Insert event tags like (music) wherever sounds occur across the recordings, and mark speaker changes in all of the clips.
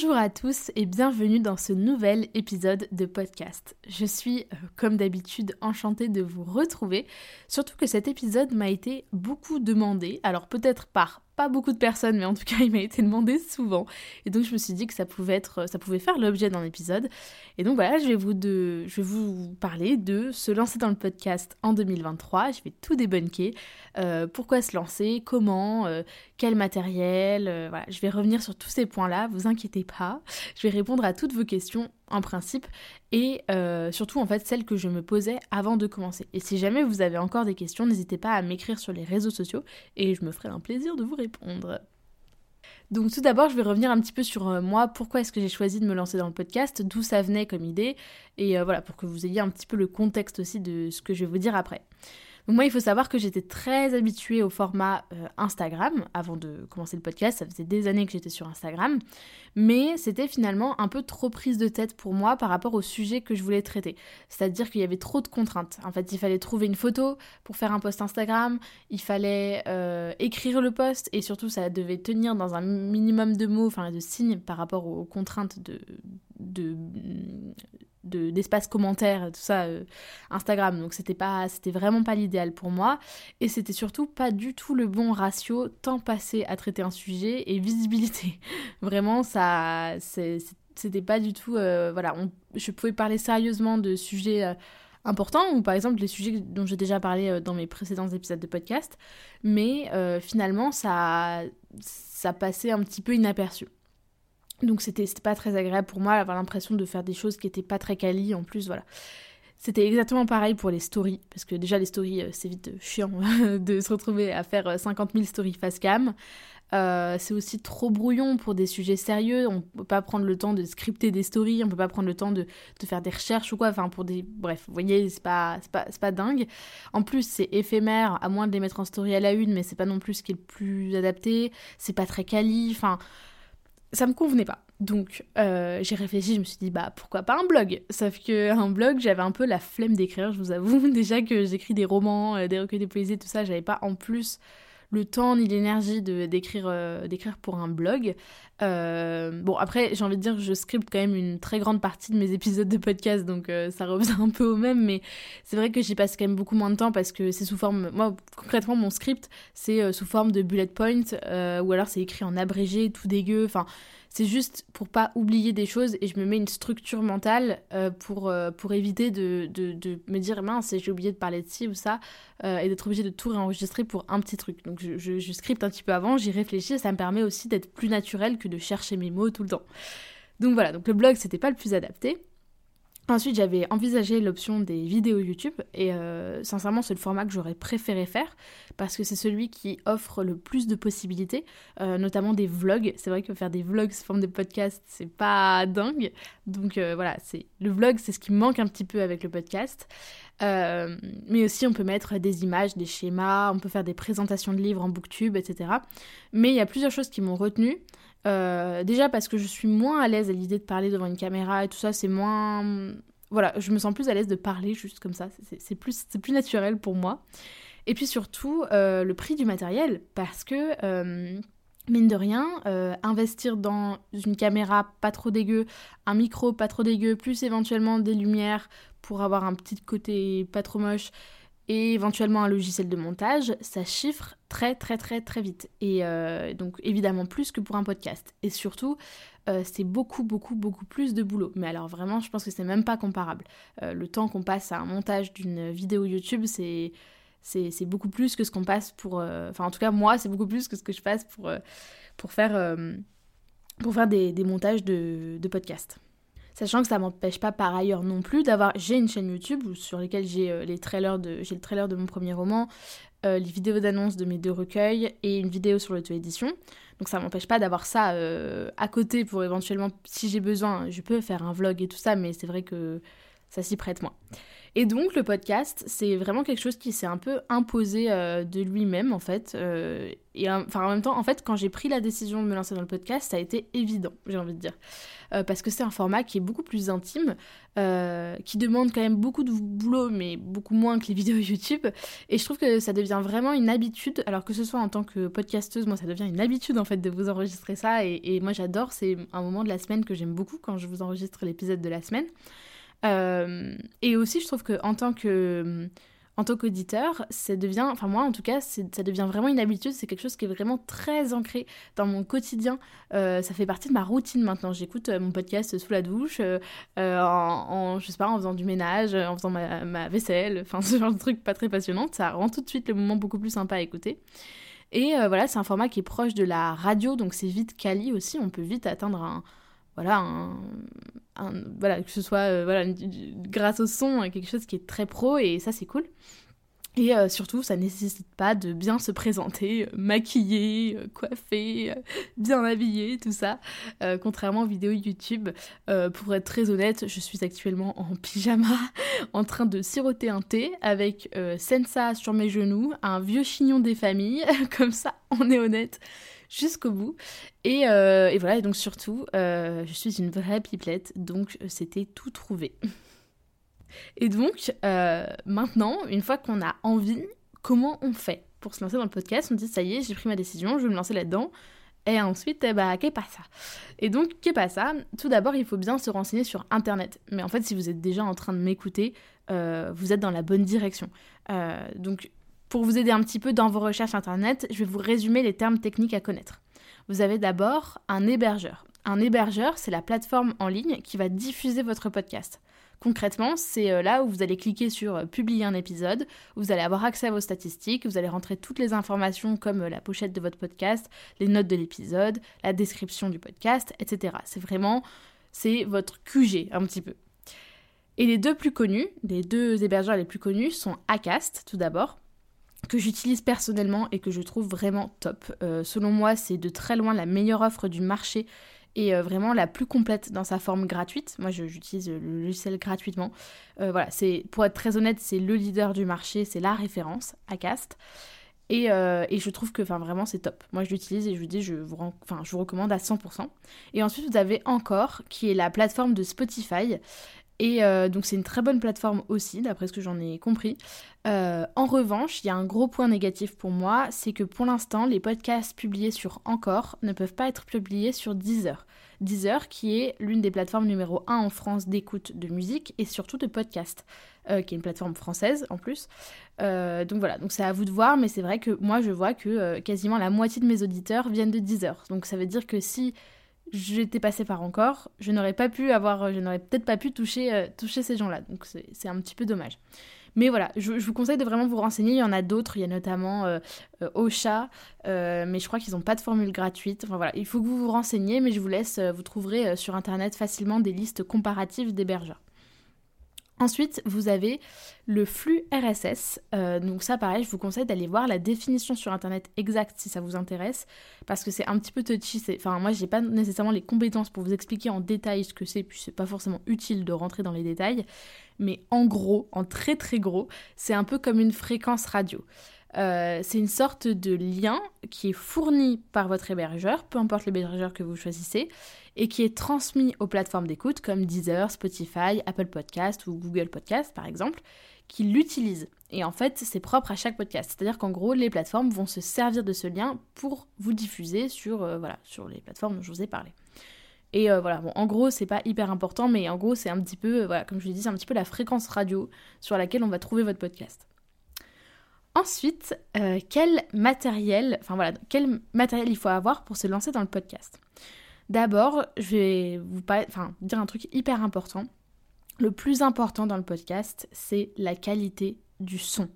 Speaker 1: Bonjour à tous et bienvenue dans ce nouvel épisode de podcast. Je suis, euh, comme d'habitude, enchantée de vous retrouver, surtout que cet épisode m'a été beaucoup demandé, alors peut-être par pas beaucoup de personnes, mais en tout cas, (laughs) il m'a été demandé souvent. Et donc, je me suis dit que ça pouvait, être, ça pouvait faire l'objet d'un épisode. Et donc, voilà, je vais, vous de, je vais vous parler de se lancer dans le podcast en 2023. Je vais tout débunker. Euh, pourquoi se lancer? Comment? Euh, Quel matériel euh, Voilà, je vais revenir sur tous ces points-là. Vous inquiétez pas. Je vais répondre à toutes vos questions en principe et euh, surtout en fait celles que je me posais avant de commencer. Et si jamais vous avez encore des questions, n'hésitez pas à m'écrire sur les réseaux sociaux et je me ferai un plaisir de vous répondre. Donc tout d'abord, je vais revenir un petit peu sur euh, moi, pourquoi est-ce que j'ai choisi de me lancer dans le podcast, d'où ça venait comme idée, et voilà, pour que vous ayez un petit peu le contexte aussi de ce que je vais vous dire après. Donc moi, il faut savoir que j'étais très habituée au format euh, Instagram avant de commencer le podcast. Ça faisait des années que j'étais sur Instagram. Mais c'était finalement un peu trop prise de tête pour moi par rapport au sujet que je voulais traiter. C'est-à-dire qu'il y avait trop de contraintes. En fait, il fallait trouver une photo pour faire un post Instagram, il fallait euh, écrire le post et surtout ça devait tenir dans un minimum de mots, enfin de signes par rapport aux contraintes de, de d'espace commentaire tout ça euh, Instagram. Donc c'était pas c'était vraiment pas l'idéal pour moi. Et c'était surtout pas du tout le bon ratio temps passé à traiter un sujet et visibilité. (laughs) Vraiment ça c'était pas du tout euh, voilà. Je pouvais parler sérieusement de sujets euh, importants ou par exemple les sujets dont j'ai déjà parlé dans mes précédents épisodes de podcast. Mais finalement ça ça passait un petit peu inaperçu donc c'était pas très agréable pour moi d'avoir l'impression de faire des choses qui étaient pas très quali en plus, voilà. C'était exactement pareil pour les stories, parce que déjà les stories, euh, c'est vite chiant (laughs) de se retrouver à faire 50 euh, 000 stories face cam. Euh, c'est aussi trop brouillon pour des sujets sérieux, on peut pas prendre le temps de scripter des stories, on peut pas prendre le temps de, de faire des recherches ou quoi, enfin pour des... Bref, vous voyez, c'est pas, pas, pas dingue. En plus, c'est éphémère, à moins de les mettre en story à la une, mais c'est pas non plus ce qui est le plus adapté, c'est pas très quali, enfin ça me convenait pas. Donc euh, j'ai réfléchi, je me suis dit bah pourquoi pas un blog? Sauf que un blog, j'avais un peu la flemme d'écrire, je vous avoue. (laughs) Déjà que j'écris des romans, euh, des recueils de poésie, tout ça, j'avais pas en plus le temps ni l'énergie euh, d'écrire pour un blog. Bon après j'ai envie de dire je scripte quand même une très grande partie de mes épisodes de podcast donc ça revient (laughs) un peu au même mais c'est vrai que j'y passe quand même beaucoup moins de temps parce que c'est sous forme moi concrètement mon script c'est sous forme de bullet point ou alors c'est écrit en abrégé tout dégueu enfin c'est juste pour pas oublier des choses et je me mets une structure mentale euh, pour, euh, pour éviter de, de, me dire mince, j'ai oublié de parler de ci ou ça euh, et d'être obligé de tout réenregistrer pour un petit truc. Donc je, je, je scripte un petit peu avant, j'y réfléchis et ça me permet aussi d'être plus naturel que de chercher mes mots tout le temps. Donc voilà, donc le blog c'était pas le plus adapté. Ensuite, j'avais envisagé l'option des vidéos YouTube et euh, sincèrement, c'est le format que j'aurais préféré faire parce que c'est celui qui offre le plus de possibilités, euh, notamment des vlogs. C'est vrai que faire des vlogs sous forme de podcast, c'est pas dingue. Donc euh, voilà, c'est le vlog, c'est ce qui manque un petit peu avec le podcast. mais aussi, on peut mettre des images, des schémas, on peut faire des présentations de livres en booktube, etc. Mais il y a plusieurs choses qui m'ont retenu. Euh, déjà parce que je suis moins à l'aise à l'idée de parler devant une caméra et tout ça, c'est moins... Voilà, je me sens plus à l'aise de parler juste comme ça, c'est plus, naturel pour moi. Et puis surtout, euh, le prix du matériel, parce que, euh, mine de rien, investir dans une caméra pas trop dégueu, un micro pas trop dégueu, plus éventuellement des lumières pour avoir un petit côté pas trop moche, et éventuellement un logiciel de montage, ça chiffre très très très très vite. Et euh, donc évidemment plus que pour un podcast. Et surtout, euh, c'est beaucoup beaucoup beaucoup plus de boulot. Mais alors vraiment, je pense que c'est même pas comparable. Euh, le temps qu'on passe à un montage d'une vidéo YouTube, c'est c'est beaucoup plus que ce qu'on passe pour... Enfin en tout cas moi, c'est beaucoup plus que ce que je passe pour, pour faire, pour faire des, des montages de, de podcasts. Sachant que ça m'empêche pas par ailleurs non plus d'avoir. J'ai une chaîne YouTube sur laquelle j'ai euh, les trailers de. J'ai le trailer de mon premier roman. les vidéos d'annonce de mes deux recueils et une vidéo sur l'auto-édition. Donc ça m'empêche pas d'avoir ça à côté pour éventuellement, si j'ai besoin, je peux faire un vlog et tout ça, mais c'est vrai que ça s'y prête moins. Et donc le podcast, c'est vraiment quelque chose qui s'est un peu imposé euh, de lui-même en fait. Euh, enfin en même temps, en fait, quand j'ai pris la décision de me lancer dans le podcast, ça a été évident, j'ai envie de dire, euh, parce que c'est un format qui est beaucoup plus intime, qui demande quand même beaucoup de boulot, mais beaucoup moins que les (laughs) vidéos YouTube. Et je trouve que ça devient vraiment une habitude, alors que ce soit en tant que podcasteuse, moi ça devient une habitude en fait de vous enregistrer ça. Et moi j'adore, c'est un moment de la semaine que j'aime beaucoup quand je vous enregistre l'épisode de la semaine. Euh, et aussi, je trouve qu'en tant que en tant qu'auditeur, ça devient, enfin moi en tout cas, ça devient vraiment une habitude, c'est quelque chose qui est vraiment très ancré dans mon quotidien. Euh, ça fait partie de ma routine maintenant. J'écoute euh, mon podcast sous la douche, en, je sais pas, en faisant du ménage, en faisant ma, vaisselle, (laughs) enfin ce genre de truc pas très passionnant. Ça rend tout de suite le moment beaucoup plus sympa à écouter. Et voilà, c'est un format qui est proche de la radio, donc c'est vite quali aussi. On peut vite atteindre un, voilà, voilà, que ce soit euh, grâce au son, euh, quelque chose qui est très pro et ça c'est cool. Et euh, surtout, ça nécessite pas de bien se présenter, maquiller, coiffer, bien habiller, tout ça. contrairement aux vidéos YouTube, pour être très honnête, je suis actuellement en pyjama, (laughs) en train de siroter un thé avec Sensa sur mes genoux, un vieux chignon des familles, (laughs) comme ça, on est honnête jusqu'au bout. Et, euh, et, voilà, et donc surtout, euh, je suis une vraie pipelette, donc euh, c'était tout trouvé. (laughs) Et donc, maintenant, une fois qu'on a envie, comment on fait pour se lancer dans le podcast? On dit, ça y est, j'ai pris ma décision, je vais me lancer là-dedans. Et ensuite, eh bah, qu'est pas ça Et donc, qu'est pas ça Tout d'abord, il faut bien se renseigner sur Internet. Mais en fait, si vous êtes déjà en train de m'écouter, vous êtes dans la bonne direction. donc, pour vous aider un petit peu dans vos recherches Internet, je vais vous résumer les termes techniques à connaître. Vous avez d'abord un hébergeur. Un hébergeur, c'est la plateforme en ligne qui va diffuser votre podcast. Concrètement, c'est euh, là où vous allez cliquer sur euh, publier un épisode, vous allez avoir accès à vos statistiques, vous allez rentrer toutes les informations comme euh, la pochette de votre podcast, les notes de l'épisode, la description du podcast, etc. C'est vraiment, c'est votre QG un petit peu. Et les deux plus connus, les deux hébergeurs les plus connus sont Acast tout d'abord que j'utilise personnellement et que je trouve vraiment top. Euh, selon moi, c'est de très loin la meilleure offre du marché et euh, vraiment la plus complète dans sa forme gratuite. Moi, j'utilise le logiciel gratuitement. Euh, voilà, c'est pour être très honnête, c'est le leader du marché, c'est la référence, Acast. Et, et je trouve que vraiment c'est top. Moi je l'utilise et je vous dis, je vous, enfin, je vous recommande à 100%. Et ensuite vous avez encore, qui est la plateforme de Spotify. Et euh, donc c'est une très bonne plateforme aussi, d'après ce que j'en ai compris. Euh, en revanche, il y a un gros point négatif pour moi, c'est que pour l'instant, les podcasts publiés sur Encore ne peuvent pas être publiés sur Deezer. Deezer, qui est l'une des plateformes numéro 1 en France d'écoute de musique et surtout de podcast, euh, qui est une plateforme française en plus. donc voilà, donc c'est à vous de voir, mais c'est vrai que moi je vois que quasiment la moitié de mes auditeurs viennent de Deezer. Donc ça veut dire que si j'étais passé par encore, je n'aurais pas pu avoir, je n'aurais peut-être pas pu toucher, euh, toucher ces gens-là. Donc c'est un petit peu dommage. Mais voilà, je, vous conseille de vraiment vous renseigner. Il y en a d'autres, il y a notamment euh, euh Ocha, euh, mais je crois qu'ils n'ont pas de formule gratuite. Enfin voilà, il faut que vous vous renseigniez, mais je vous laisse, vous trouverez sur internet facilement des listes comparatives d'hébergeurs. Ensuite, vous avez le flux RSS. Euh, donc ça, pareil, je vous conseille d'aller voir la définition sur Internet exacte si ça vous intéresse, parce que c'est un petit peu touchy. Enfin, moi, j'ai pas nécessairement les compétences pour vous expliquer en détail ce que c'est, puis c'est pas forcément utile de rentrer dans les détails. Mais en gros, en très très gros, c'est un peu comme une fréquence radio. Euh, c'est une sorte de lien qui est fourni par votre hébergeur, peu importe l'hébergeur que vous choisissez, et qui est transmis aux plateformes d'écoute comme Deezer, Spotify, Apple Podcast ou Google Podcast par exemple, qui l'utilisent. Et en fait, c'est propre à chaque podcast. C'est-à-dire qu'en gros, les plateformes vont se servir de ce lien pour vous diffuser sur, euh, voilà, sur les plateformes dont je vous ai parlé. Et euh, voilà, bon, en gros, c'est pas hyper important, mais en gros, c'est un petit peu, voilà, comme je vous l'ai dit, c'est un petit peu la fréquence radio sur laquelle on va trouver votre podcast. Ensuite, euh, quel matériel, enfin voilà, quel matériel il faut avoir pour se lancer dans le podcast? D'abord, je vais vous dire un truc hyper important. Le plus important dans le podcast, c'est la qualité du son.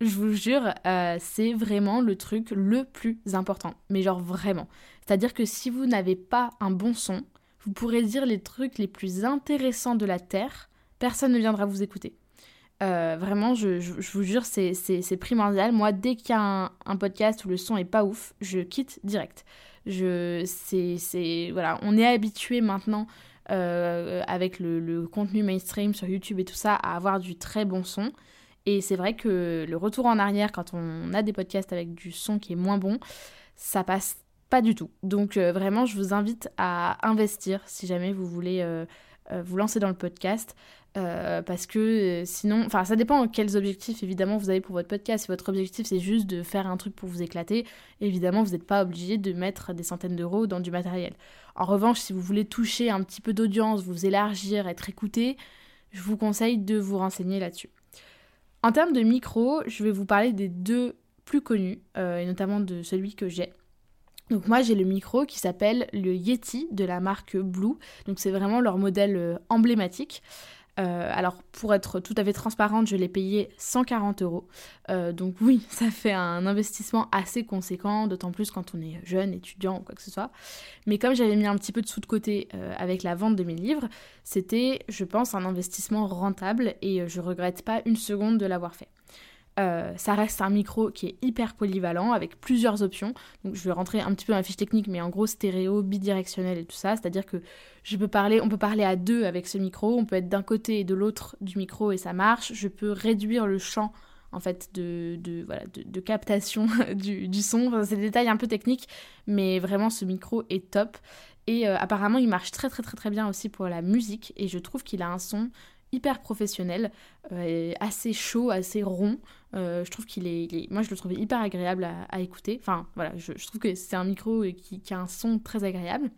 Speaker 1: Je vous jure, euh, c'est vraiment le truc le plus important. Mais genre vraiment. C'est-à-dire que si vous n'avez pas un bon son, vous pourrez dire les trucs les plus intéressants de la Terre, personne ne viendra vous écouter. Vraiment, je, vous jure, c'est primordial. Moi, dès qu'il y a un, podcast où le son est pas ouf, je quitte direct. C'est, voilà, on est habitué maintenant avec le, contenu mainstream sur YouTube et tout ça à avoir du très bon son. Et c'est vrai que le retour en arrière, quand on a des podcasts avec du son qui est moins bon, ça passe pas du tout. Donc euh, vraiment, je vous invite à investir si jamais vous voulez euh, euh, vous lancer dans le podcast. Parce que sinon, enfin ça dépend quels objectifs évidemment vous avez pour votre podcast. Si votre objectif c'est juste de faire un truc pour vous éclater, évidemment vous n'êtes pas obligé de mettre des centaines d'euros dans du matériel. En revanche, si vous voulez toucher un petit peu d'audience, vous élargir, être écouté, je vous conseille de vous renseigner là-dessus. En termes de micro, je vais vous parler des deux plus connus, euh, et notamment de celui que j'ai. Donc moi j'ai le micro qui s'appelle le Yeti de la marque Blue. Donc c'est vraiment leur modèle euh, emblématique. Euh, alors pour être tout à fait transparente, je l'ai payé 140 euros. Euh, donc oui, (laughs) ça fait un investissement assez conséquent, d'autant plus quand on est jeune, étudiant ou quoi que ce soit. Mais comme j'avais mis un petit peu de sous de côté euh, avec la vente de mes livres, c'était, je pense, un investissement rentable et je regrette pas une seconde de l'avoir fait. Euh, ça reste un micro qui est hyper polyvalent avec plusieurs options. Donc je vais rentrer un petit peu dans la fiche technique, mais en gros stéréo, bidirectionnel et tout ça. C'est-à-dire que je peux parler, on peut parler à deux avec ce micro. On peut être d'un côté et de l'autre du micro et ça marche. Je peux réduire le champ en fait de, de, captation (laughs) du, son. c'est des détails un peu techniques, mais vraiment ce micro est top. Et euh, apparemment il marche très très très très bien aussi pour la musique et je trouve qu'il a un son hyper professionnel, euh, assez chaud, assez rond. Euh, je trouve qu'il est, Moi, je le trouvais hyper agréable à, écouter. Enfin, voilà, je, trouve que c'est un micro qui, a un son très agréable.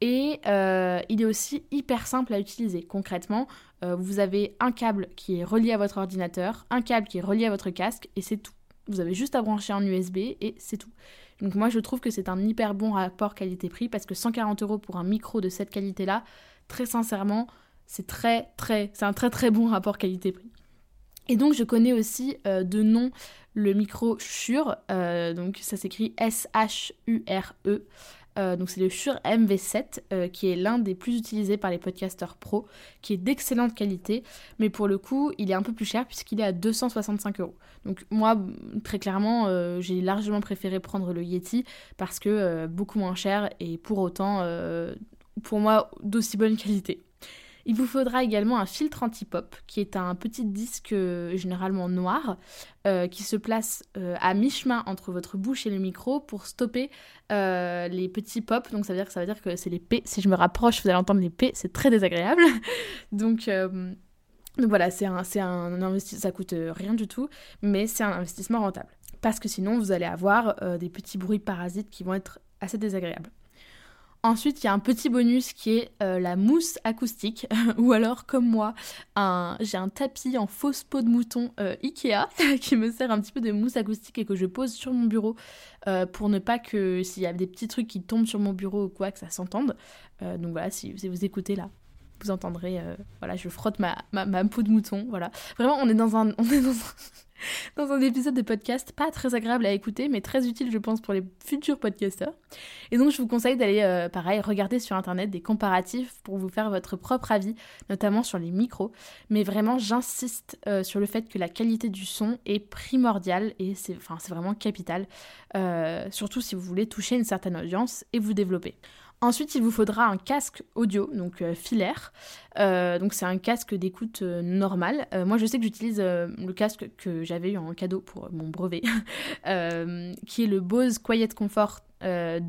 Speaker 1: Et euh, il est aussi hyper simple à utiliser. Concrètement, vous avez un câble qui est relié à votre ordinateur, un câble qui est relié à votre casque, et c'est tout. Vous avez juste à brancher en USB et c'est tout. Donc moi je trouve que c'est un hyper bon rapport qualité-prix parce que 140 euros pour un micro de cette qualité-là, très sincèrement, c'est très très, c'est un très très bon rapport qualité-prix. Et donc je connais aussi euh, de nom le micro Shure, euh, donc ça s'écrit S-H-U-R-E. Euh, donc c'est le Shure MV7 qui est l'un des plus utilisés par les podcasteurs pro, qui est d'excellente qualité, mais pour le coup il est un peu plus cher puisqu'il est à 265 euros. Donc moi très clairement j'ai largement préféré prendre le Yeti parce que beaucoup moins cher et pour autant pour moi d'aussi bonne qualité. Il vous faudra également un filtre anti-pop, qui est un petit disque euh, généralement noir, euh, qui se place euh, à mi-chemin entre votre bouche et le micro pour stopper les petits pops. Donc ça veut dire que c'est les P. Si je me rapproche, vous allez entendre les P, c'est très désagréable. (laughs) donc voilà, c'est un investissement, ça coûte rien du tout, mais c'est un investissement rentable. Parce que sinon, vous allez avoir des petits bruits parasites qui vont être assez désagréables. Ensuite, il y a un petit bonus qui est euh, la mousse acoustique, (laughs) ou alors comme moi, j'ai un tapis en fausse peau de mouton euh, Ikea (laughs) qui me sert un petit peu de mousse acoustique et que je pose sur mon bureau euh, pour ne pas que s'il y a des petits trucs qui tombent sur mon bureau ou quoi, que ça s'entende. donc voilà, si, vous écoutez là, vous entendrez, voilà, je frotte ma, peau de mouton, voilà. Vraiment. On est dans un (laughs) dans un épisode de podcast pas très agréable à écouter, mais très utile, je pense, pour les futurs podcasteurs. Et donc, je vous conseille d'aller, euh, pareil, regarder sur internet des comparatifs pour vous faire votre propre avis, notamment sur les micros. Mais vraiment, j'insiste euh, sur le fait que la qualité du son est primordiale et c'est vraiment capital, euh, surtout si vous voulez toucher une certaine audience et vous développer. Ensuite, il vous faudra un casque audio, donc euh, filaire. Euh, donc c'est un casque d'écoute euh, normal. moi, je sais que j'utilise le casque que j'avais eu en cadeau pour mon brevet, (laughs) qui est le Bose Quiet Comfort 2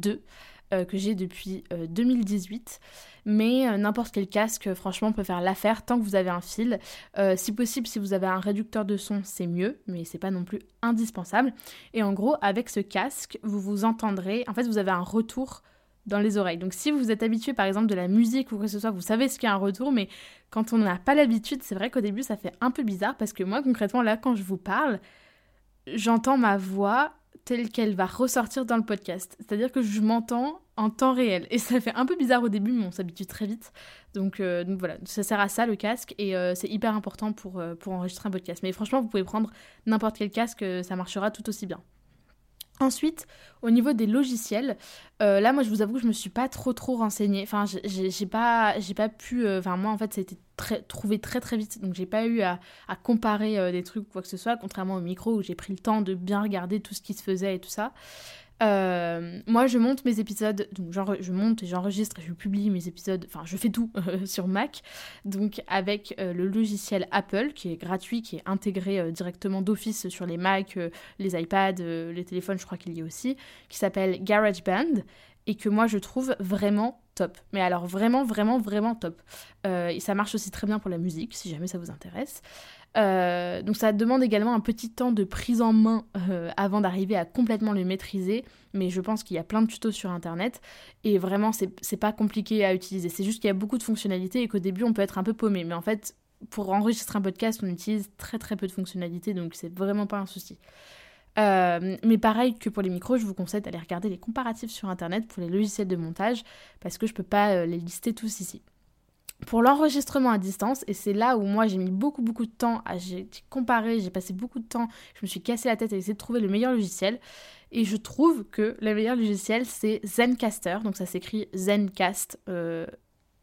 Speaker 1: que j'ai depuis 2018. Mais n'importe quel casque, franchement, peut faire l'affaire tant que vous avez un fil. si possible, si vous avez un réducteur de son, c'est mieux, mais c'est pas non plus indispensable. Et en gros, avec ce casque, vous vous entendrez. En fait, vous avez un retour dans les oreilles. Donc si vous êtes habitué par exemple de la musique ou quoi que ce soit, vous savez ce qu'est un retour, mais quand on n'a pas l'habitude, c'est vrai qu'au début ça fait un peu bizarre parce que moi concrètement là quand je vous parle, j'entends ma voix telle qu'elle va ressortir dans le podcast. C'est-à-dire que je m'entends en temps réel. Et ça fait un peu bizarre au début, mais on s'habitue très vite. Donc, euh, voilà, ça sert à ça le casque et euh, c'est hyper important pour, euh, pour enregistrer un podcast. Mais franchement, vous pouvez prendre n'importe quel casque, ça marchera tout aussi bien. Ensuite, au niveau des logiciels, euh, là, moi, je vous avoue que je me suis pas trop trop renseignée. Enfin, j'ai pas, pas pu. Euh, enfin, moi, en fait, ça a été trouvé très très vite, donc j'ai pas eu à, comparer euh, des trucs ou quoi que ce soit, contrairement au micro où j'ai pris le temps de bien regarder tout ce qui se faisait et tout ça. Euh, moi, je monte mes épisodes, donc je monte et j'enregistre et je publie mes épisodes, enfin, je fais tout euh, sur Mac, donc avec euh, le logiciel Apple qui est gratuit, qui est intégré directement d'office sur les Mac, les iPads, les téléphones, je crois qu'il y a aussi, qui s'appelle GarageBand et que moi je trouve vraiment top. Mais alors vraiment, vraiment, vraiment top. et ça marche aussi très bien pour la musique, si jamais ça vous intéresse. Euh, donc ça demande également un petit temps de prise en main euh, avant d'arriver à complètement le maîtriser, mais je pense qu'il y a plein de tutos sur internet et vraiment c'est pas compliqué à utiliser. C'est juste qu'il y a beaucoup de fonctionnalités et qu'au début on peut être un peu paumé, mais en fait pour enregistrer un podcast on utilise très très peu de fonctionnalités donc c'est vraiment pas un souci. Euh, mais pareil que pour les micros, je vous conseille d'aller regarder les comparatifs sur internet pour les logiciels de montage parce que je peux pas les lister tous ici. Pour l'enregistrement à distance, et c'est là où moi j'ai mis beaucoup beaucoup de temps à j'ai comparé, j'ai passé beaucoup de temps, je me suis cassé la tête à essayer de trouver le meilleur logiciel. Et je trouve que le meilleur logiciel c'est Zencaster, donc ça s'écrit Zencast euh,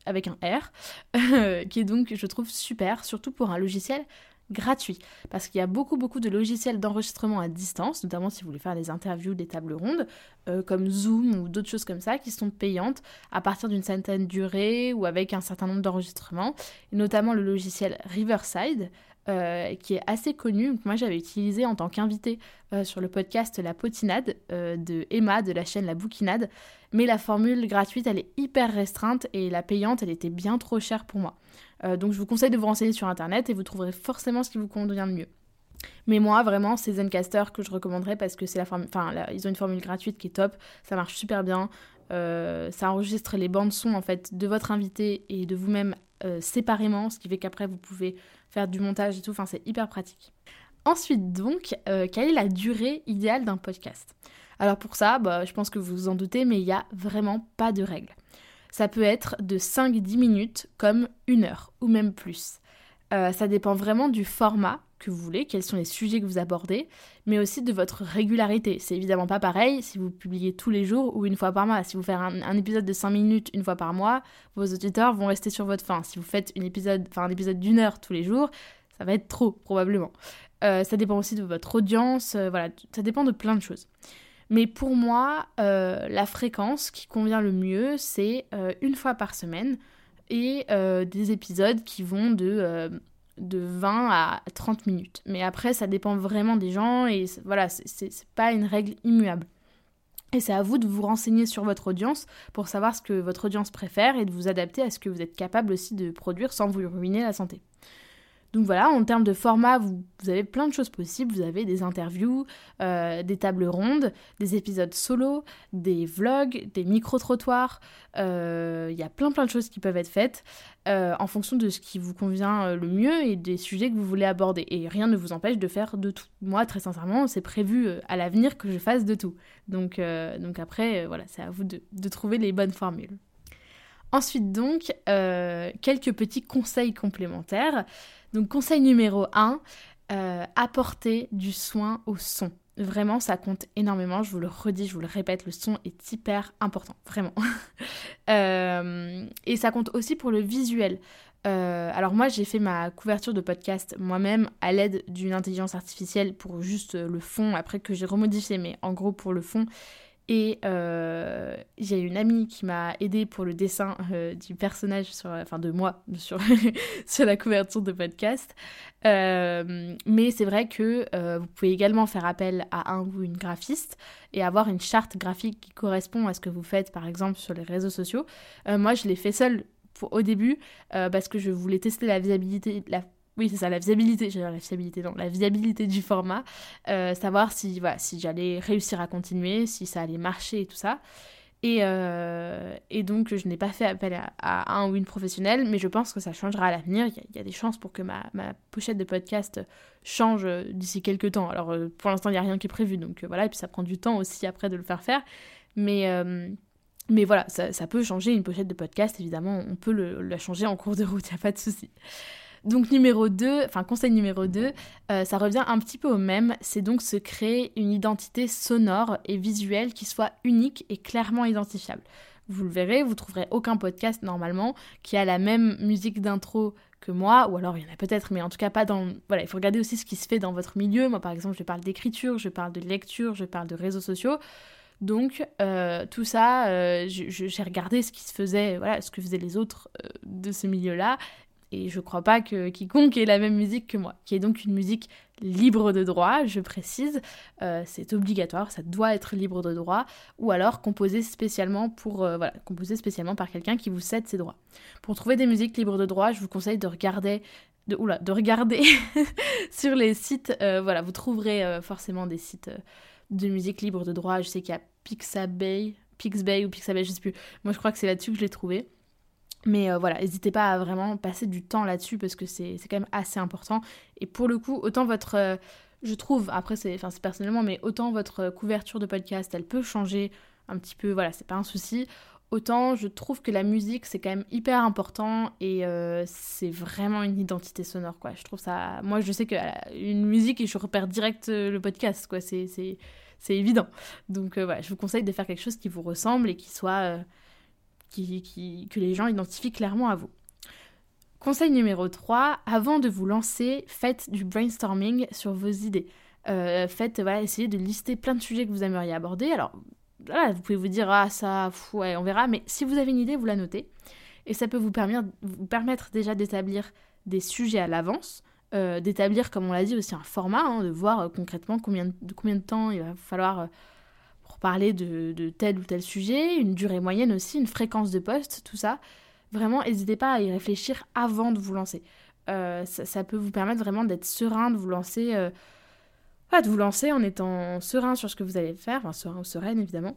Speaker 1: avec un R, (laughs) qui est donc je trouve super, surtout pour un logiciel gratuit. Parce qu'il y a beaucoup, beaucoup de logiciels d'enregistrement à distance, notamment si vous voulez faire des interviews, des tables rondes, euh, comme Zoom ou d'autres choses comme ça, qui sont payantes à partir d'une certaine durée ou avec un certain nombre d'enregistrements, notamment le logiciel Riverside. Euh, qui est assez connu, moi j'avais utilisé en tant qu'invité euh, sur le podcast La Potinade de Emma de la chaîne La Bouquinade, mais la formule gratuite elle est hyper restreinte et la payante elle était bien trop chère pour moi. Euh, donc je vous conseille de vous renseigner sur internet et vous trouverez forcément ce qui vous convient le mieux. Mais moi, vraiment, c'est Zencaster que je recommanderais parce que c'est la. Enfin, ils ont une formule gratuite qui est top, ça marche super bien. Euh, ça enregistre les bandes son en fait de votre invité et de vous-même euh, séparément, ce qui fait qu'après vous pouvez faire du montage et tout. Enfin, c'est hyper pratique. Ensuite, donc, quelle est la durée idéale d'un podcast? Alors pour ça, bah, je pense que vous vous en doutez, mais il n'y a vraiment pas de règle. Ça peut être de 5-10 minutes comme une heure ou même plus. Euh, ça dépend vraiment du format que vous voulez, quels sont les sujets que vous abordez, mais aussi de votre régularité. C'est évidemment pas pareil si vous publiez tous les jours ou une fois par mois. Si vous faites un, épisode de 5 minutes une fois par mois, vos auditeurs vont rester sur votre fin. Si vous faites un épisode d'une heure tous les jours, ça va être trop probablement. Euh, ça dépend aussi de votre audience, euh, voilà, ça dépend de plein de choses. Mais pour moi, euh, la fréquence qui convient le mieux, c'est euh, une fois par semaine et euh, des épisodes qui vont de, de 20 à 30 minutes. Mais après, ça dépend vraiment des gens et voilà, c'est pas une règle immuable. Et c'est à vous de vous renseigner sur votre audience pour savoir ce que votre audience préfère et de vous adapter à ce que vous êtes capable aussi de produire sans vous ruiner la santé. Donc voilà, en termes de format, vous, avez plein de choses possibles. Vous avez des interviews, euh, des tables rondes, des épisodes solo, des vlogs, des micro-trottoirs. Euh, il y a plein plein de choses qui peuvent être faites euh, en fonction de ce qui vous convient le mieux et des sujets que vous voulez aborder. Et rien ne vous empêche de faire de tout. Moi, très sincèrement, c'est prévu à l'avenir que je fasse de tout. Donc, après, voilà, c'est à vous de trouver les bonnes formules. Ensuite donc, quelques petits conseils complémentaires. Donc conseil numéro 1, euh, apporter du soin au son. Vraiment, ça compte énormément. Je vous le redis, je vous le répète, le son est hyper important, vraiment. (laughs) Euh, et ça compte aussi pour le visuel. Euh, alors moi, j'ai fait ma couverture de podcast moi-même à l'aide d'une intelligence artificielle pour juste le fond, après que j'ai remodifié, mais en gros pour le fond. Et euh, j'ai une amie qui m'a aidé pour le dessin euh, du personnage, enfin de moi, (laughs) sur, sur la couverture de podcast. Euh, mais c'est vrai que vous pouvez également faire appel à un ou une graphiste et avoir une charte graphique qui correspond à ce que vous faites, par exemple, sur les réseaux sociaux. moi, je l'ai fait seule au début parce que je voulais tester la visibilité, la oui, c'est ça, la visibilité, j'allais la fiabilité, non, la viabilité du format, euh, savoir si, voilà, si j'allais réussir à continuer, si ça allait marcher et tout ça. Et, euh, donc, je n'ai pas fait appel à, un ou une professionnelle, mais je pense que ça changera à l'avenir. Il y, a des chances pour que ma, ma pochette de podcast change d'ici quelques temps. Alors, euh, pour l'instant, il n'y a rien qui est prévu, donc voilà, et puis ça prend du temps aussi après de le faire faire. Mais, mais voilà, ça, peut changer une pochette de podcast, évidemment, on peut la changer en cours de route, (laughs) il n'y a pas de souci. Donc numéro 2, enfin conseil numéro 2, euh, ça revient un petit peu au même, c'est donc se créer une identité sonore et visuelle qui soit unique et clairement identifiable. Vous le verrez, vous trouverez aucun podcast normalement qui a la même musique d'intro que moi, ou alors il y en a peut-être, mais en tout cas pas dans... Voilà, il faut regarder aussi ce qui se fait dans votre milieu. Moi par exemple, je parle d'écriture, je parle de lecture, je parle de réseaux sociaux. Donc euh, tout ça, euh, j'ai regardé ce qui se faisait, voilà, ce que faisaient les autres de ce milieu-là, et je crois pas que quiconque ait la même musique que moi, qui est donc une musique libre de droit, je précise, c'est obligatoire, ça doit être libre de droit, ou alors composé spécialement pour, voilà, composé spécialement par quelqu'un qui vous cède ses droits. Pour trouver des musiques libres de droit, je vous conseille de regarder de, oula, de regarder (laughs) sur les sites, voilà, vous trouverez forcément des sites de musique libre de droit. Je sais qu'il y a Pixabay, Pixbay ou Pixabay, je sais plus. Moi, je crois que c'est là-dessus que je l'ai trouvé. Mais euh, voilà, n'hésitez pas à vraiment passer du temps là-dessus parce que c'est quand même assez important. Et pour le coup, autant votre. Euh, je trouve, après, c'est personnellement, mais autant votre couverture de podcast, elle peut changer un petit peu, voilà, c'est pas un souci. Autant je trouve que la musique c'est quand même hyper important et euh, c'est vraiment une identité sonore quoi. Je trouve ça. Moi je sais qu'une musique et je repère direct le podcast quoi. C'est évident. Donc euh, voilà, je vous conseille de faire quelque chose qui vous ressemble et qui soit. Que les gens identifient clairement à vous. Conseil numéro 3, avant de vous lancer, faites du brainstorming sur vos idées. Euh, faites, voilà, essayez de lister plein de sujets que vous aimeriez aborder. Alors, voilà, vous pouvez vous dire, ah ça, ouais, on verra, mais si vous avez une idée, vous la notez. Et ça peut vous permettre, déjà d'établir des sujets à l'avance. Euh, d'établir, comme on l'a dit, aussi un format, hein, de voir euh, concrètement combien de, combien de temps il va falloir parler de, tel ou tel sujet, une durée moyenne aussi, une fréquence de poste, tout ça. Vraiment, n'hésitez pas à y réfléchir avant de vous lancer. Ça, peut vous permettre vraiment d'être serein, de vous lancer, de vous lancer en étant serein sur ce que vous allez faire, enfin serein ou sereine évidemment.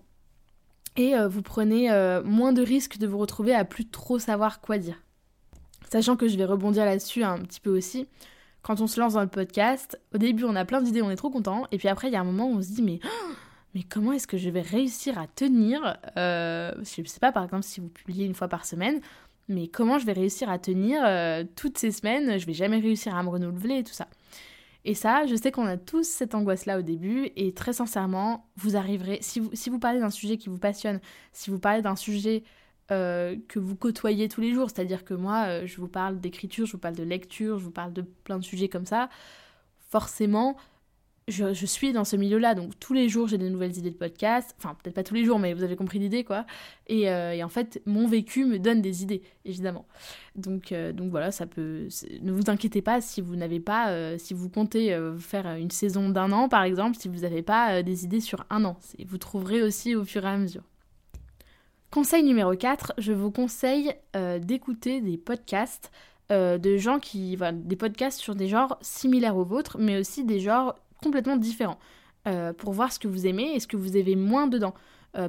Speaker 1: Et vous prenez moins de risques de vous retrouver à plus trop savoir quoi dire. Sachant que je vais rebondir là-dessus un petit peu aussi quand on se lance dans le podcast, au début on a plein d'idées, on est trop content, et puis après il y a un moment où on se dit mais, mais comment est-ce que je vais réussir à tenir euh, Je sais pas par exemple si vous publiez une fois par semaine, mais comment je vais réussir à tenir euh, toutes ces semaines Je vais jamais réussir à me renouveler et tout ça. Et ça, je sais qu'on a tous cette angoisse-là au début, et très sincèrement, vous arriverez, si vous, parlez d'un sujet qui vous passionne, si vous parlez d'un sujet euh, que vous côtoyez tous les jours. C'est-à-dire que moi, je vous parle d'écriture, je vous parle de lecture, je vous parle de plein de sujets comme ça. Forcément, je, suis dans ce milieu-là. Donc tous les jours, j'ai des nouvelles idées de podcast. Enfin, peut-être pas tous les jours, mais vous avez compris l'idée, quoi. Et, euh, en fait, mon vécu me donne des idées, évidemment. Donc, donc voilà, ça peut... Ne vous inquiétez pas si vous n'avez pas... si vous comptez faire une saison d'un an, par exemple, si vous n'avez pas des idées sur un an. Vous trouverez aussi au fur et à mesure. Conseil numéro 4, je vous conseille euh, d'écouter des podcasts euh, de gens qui. des podcasts sur des genres similaires aux vôtres, mais aussi des genres complètement différents. Euh, pour voir ce que vous aimez et ce que vous avez moins dedans.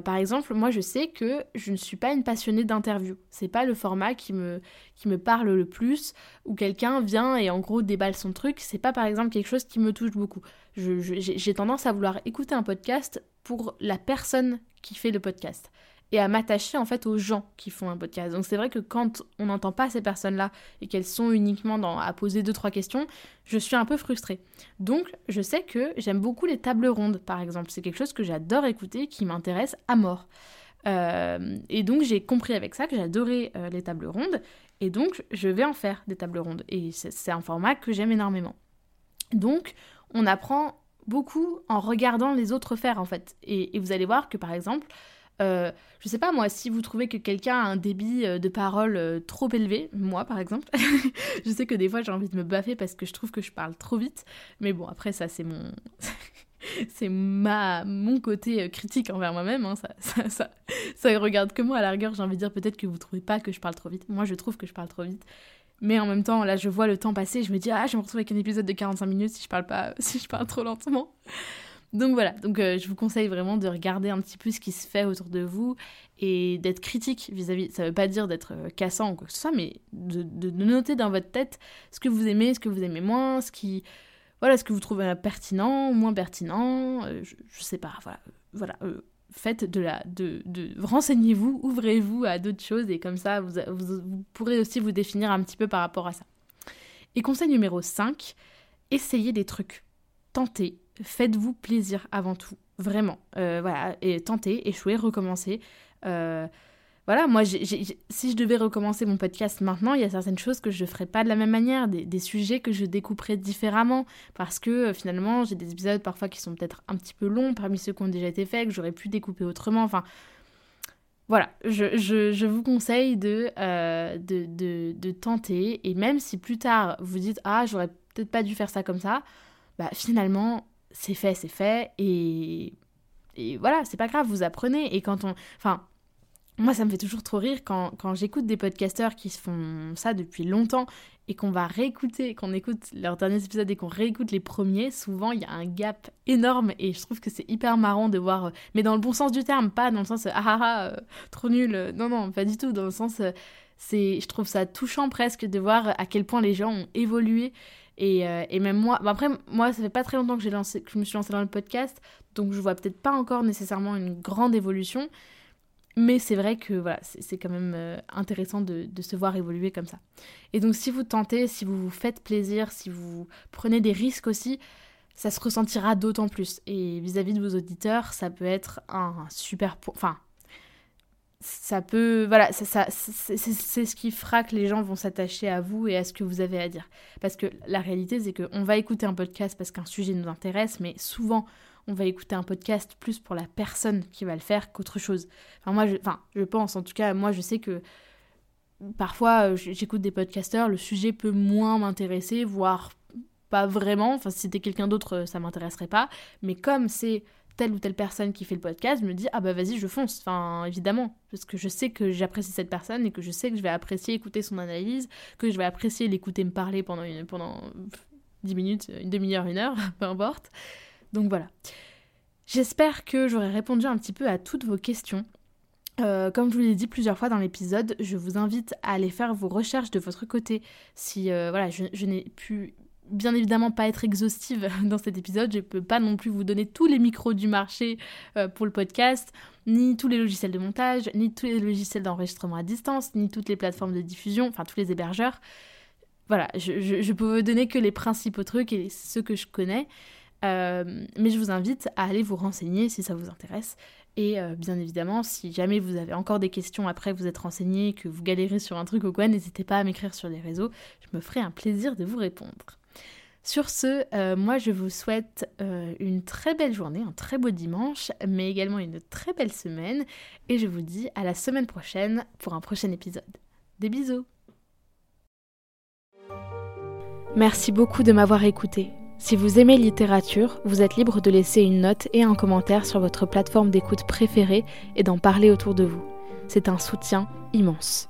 Speaker 1: par exemple, moi je sais que je ne suis pas une passionnée d'interview. C'est pas le format qui me, qui me parle le plus, où quelqu'un vient et en gros déballe son truc. C'est pas par exemple quelque chose qui me touche beaucoup. J'ai tendance à vouloir écouter un podcast pour la personne qui fait le podcast et à m'attacher en fait aux gens qui font un podcast. Donc c'est vrai que quand on n'entend pas ces personnes-là et qu'elles sont uniquement à poser deux trois questions, je suis un peu frustrée. Donc je sais que j'aime beaucoup les tables rondes par exemple. C'est quelque chose que j'adore écouter, qui m'intéresse à mort. Euh, et donc j'ai compris avec ça que j'adorais euh, les tables rondes et donc je vais en faire des tables rondes et c'est un format que j'aime énormément. Donc on apprend beaucoup en regardant les autres faire en fait. et vous allez voir que par exemple euh, je sais pas moi, si vous trouvez que quelqu'un a un débit euh, de parole euh, trop élevé, moi par exemple, (laughs) je sais que des fois j'ai envie de me baffer parce que je trouve que je parle trop vite, mais bon après ça c'est mon (laughs) c'est ma mon côté critique envers moi-même, hein. ça, regarde que moi à la j'ai envie de dire peut-être que vous trouvez pas que je parle trop vite, moi je trouve que je parle trop vite. Mais en même temps, là, je vois le temps passer, je me dis, ah, je me retrouver avec un épisode de 45 minutes si je parle pas, (laughs) si je parle trop lentement. Donc voilà, donc euh, je vous conseille vraiment de regarder un petit peu ce qui se fait autour de vous et d'être critique vis-à-vis. Ça veut pas dire d'être euh, cassant ou quoi que ce soit, mais de, noter dans votre tête ce que vous aimez, ce que vous aimez moins, ce qui voilà, ce que vous trouvez pertinent, moins pertinent, euh, je, sais pas, voilà, voilà. faites de la, de, de renseignez-vous, ouvrez-vous à d'autres choses et comme ça vous, vous pourrez aussi vous définir un petit peu par rapport à ça. Et conseil numéro 5, essayez des trucs. Tentez, faites-vous plaisir avant tout. Vraiment. Euh, voilà, et tentez, échouez, recommencez. Euh, voilà, moi, si je devais recommencer mon podcast maintenant, il y a certaines choses que je ne ferais pas de la même manière, des, sujets que je découperais différemment, parce que euh, finalement, j'ai des épisodes parfois qui sont peut-être un petit peu longs parmi ceux qui ont déjà été faits, que j'aurais pu découper autrement. Enfin, voilà, je, vous conseille de, de, de, tenter, et même si plus tard vous dites Ah, j'aurais peut-être pas dû faire ça comme ça, bah finalement, c'est fait, c'est fait, et, et voilà, c'est pas grave, vous apprenez, et quand on. Enfin moi, ça me fait toujours trop rire quand, j'écoute des podcasteurs qui font ça depuis longtemps et qu'on va réécouter, qu'on écoute leurs derniers épisodes et qu'on réécoute les premiers. Souvent, il y a un gap énorme et je trouve que c'est hyper marrant de voir, euh, mais dans le bon sens du terme, pas dans le sens ah ah ah, euh, trop nul. Non, non, pas du tout. Dans le sens, euh, c'est, je trouve ça touchant presque de voir à quel point les gens ont évolué. Et, et même moi, après, moi, ça fait pas très longtemps que, lancé, que je me suis lancée dans le podcast, donc je vois peut-être pas encore nécessairement une grande évolution. Mais c'est vrai que voilà, c'est quand même euh, intéressant de, se voir évoluer comme ça. Et donc si vous tentez, si vous vous faites plaisir, si vous prenez des risques aussi, ça se ressentira d'autant plus. Et vis-à-vis de vos auditeurs, ça peut être un super... Enfin, ça peut... Voilà, ça, c'est ce qui fera que les gens vont s'attacher à vous et à ce que vous avez à dire. Parce que la réalité, c'est qu'on va écouter un podcast parce qu'un sujet nous intéresse, mais souvent on va écouter un podcast plus pour la personne qui va le faire qu'autre chose. Enfin, moi, je, enfin, je pense, en tout cas, moi, je sais que parfois, euh, j'écoute des podcasteurs, le sujet peut moins m'intéresser, voire pas vraiment. Enfin, si c'était quelqu'un d'autre, euh, ça m'intéresserait pas. Mais comme c'est telle ou telle personne qui fait le podcast, je me dis, ah bah vas-y, je fonce. Enfin, évidemment. Parce que je sais que j'apprécie cette personne et que je sais que je vais apprécier écouter son analyse, que je vais apprécier l'écouter me parler pendant, une, pendant 10 minutes, une demi-heure, une heure, (laughs) peu importe. Donc voilà. J'espère que j'aurai répondu un petit peu à toutes vos questions. Euh, comme je vous l'ai dit plusieurs fois dans l'épisode, je vous invite à aller faire vos recherches de votre côté. Si euh, voilà, je, n'ai pu bien évidemment pas être exhaustive (laughs) dans cet épisode, je ne peux pas non plus vous donner tous les micros du marché euh, pour le podcast, ni tous les logiciels de montage, ni tous les logiciels d'enregistrement à distance, ni toutes les plateformes de diffusion, enfin tous les hébergeurs. Voilà, je, je peux vous donner que les principaux trucs et ceux que je connais. Euh, mais je vous invite à aller vous renseigner si ça vous intéresse. Et euh, bien évidemment, si jamais vous avez encore des questions après vous êtes renseigné, que vous galérez sur un truc ou quoi, n'hésitez pas à m'écrire sur les réseaux. Je me ferai un plaisir de vous répondre. Sur ce, euh, moi je vous souhaite une très belle journée, un très beau dimanche, mais également une très belle semaine. Et je vous dis à la semaine prochaine pour un prochain épisode. Des bisous Merci beaucoup de m'avoir écouté. Si vous aimez littérature, vous êtes libre de laisser une note et un commentaire sur votre plateforme d'écoute préférée et d'en parler autour de vous. C'est un soutien immense.